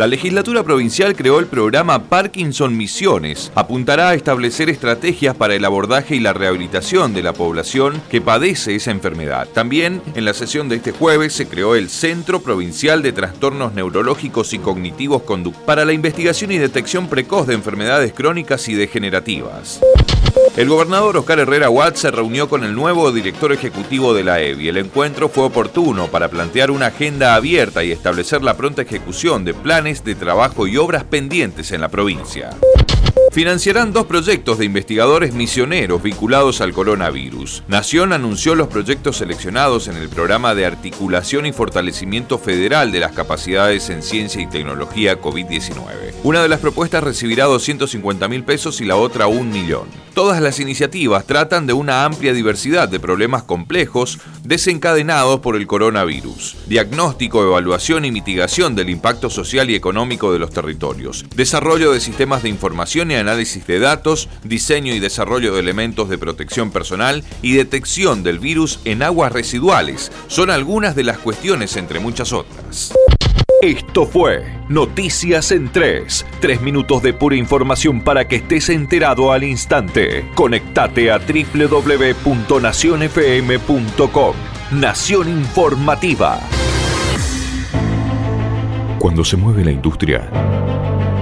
La legislatura provincial creó el programa Parkinson Misiones. Apuntará a establecer estrategias para el abordaje y la rehabilitación de la población que padece esa enfermedad. También, en la sesión de este jueves, se creó el Centro Provincial de Trastornos Neurológicos y Cognitivos Conductuales para la investigación y detección precoz de enfermedades crónicas y degenerativas. El gobernador Oscar Herrera Watts se reunió con el nuevo director ejecutivo de la EBI. El encuentro fue oportuno para plantear una agenda abierta y establecer la pronta ejecución de planes de trabajo y obras pendientes en la provincia financiarán dos proyectos de investigadores misioneros vinculados al coronavirus. Nación anunció los proyectos seleccionados en el programa de articulación y fortalecimiento federal de las capacidades en ciencia y tecnología COVID-19. Una de las propuestas recibirá 250 mil pesos y la otra un millón. Todas las iniciativas tratan de una amplia diversidad de problemas complejos desencadenados por el coronavirus. Diagnóstico, evaluación y mitigación del impacto social y económico de los territorios. Desarrollo de sistemas de información y análisis de datos, diseño y desarrollo de elementos de protección personal y detección del virus en aguas residuales son algunas de las cuestiones entre muchas otras. Esto fue Noticias en 3. Tres minutos de pura información para que estés enterado al instante. Conectate a www.nacionfm.com. Nación Informativa. Cuando se mueve la industria,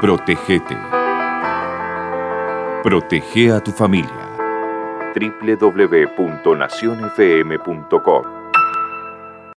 Protégete. Protege a tu familia. www.nacionfm.com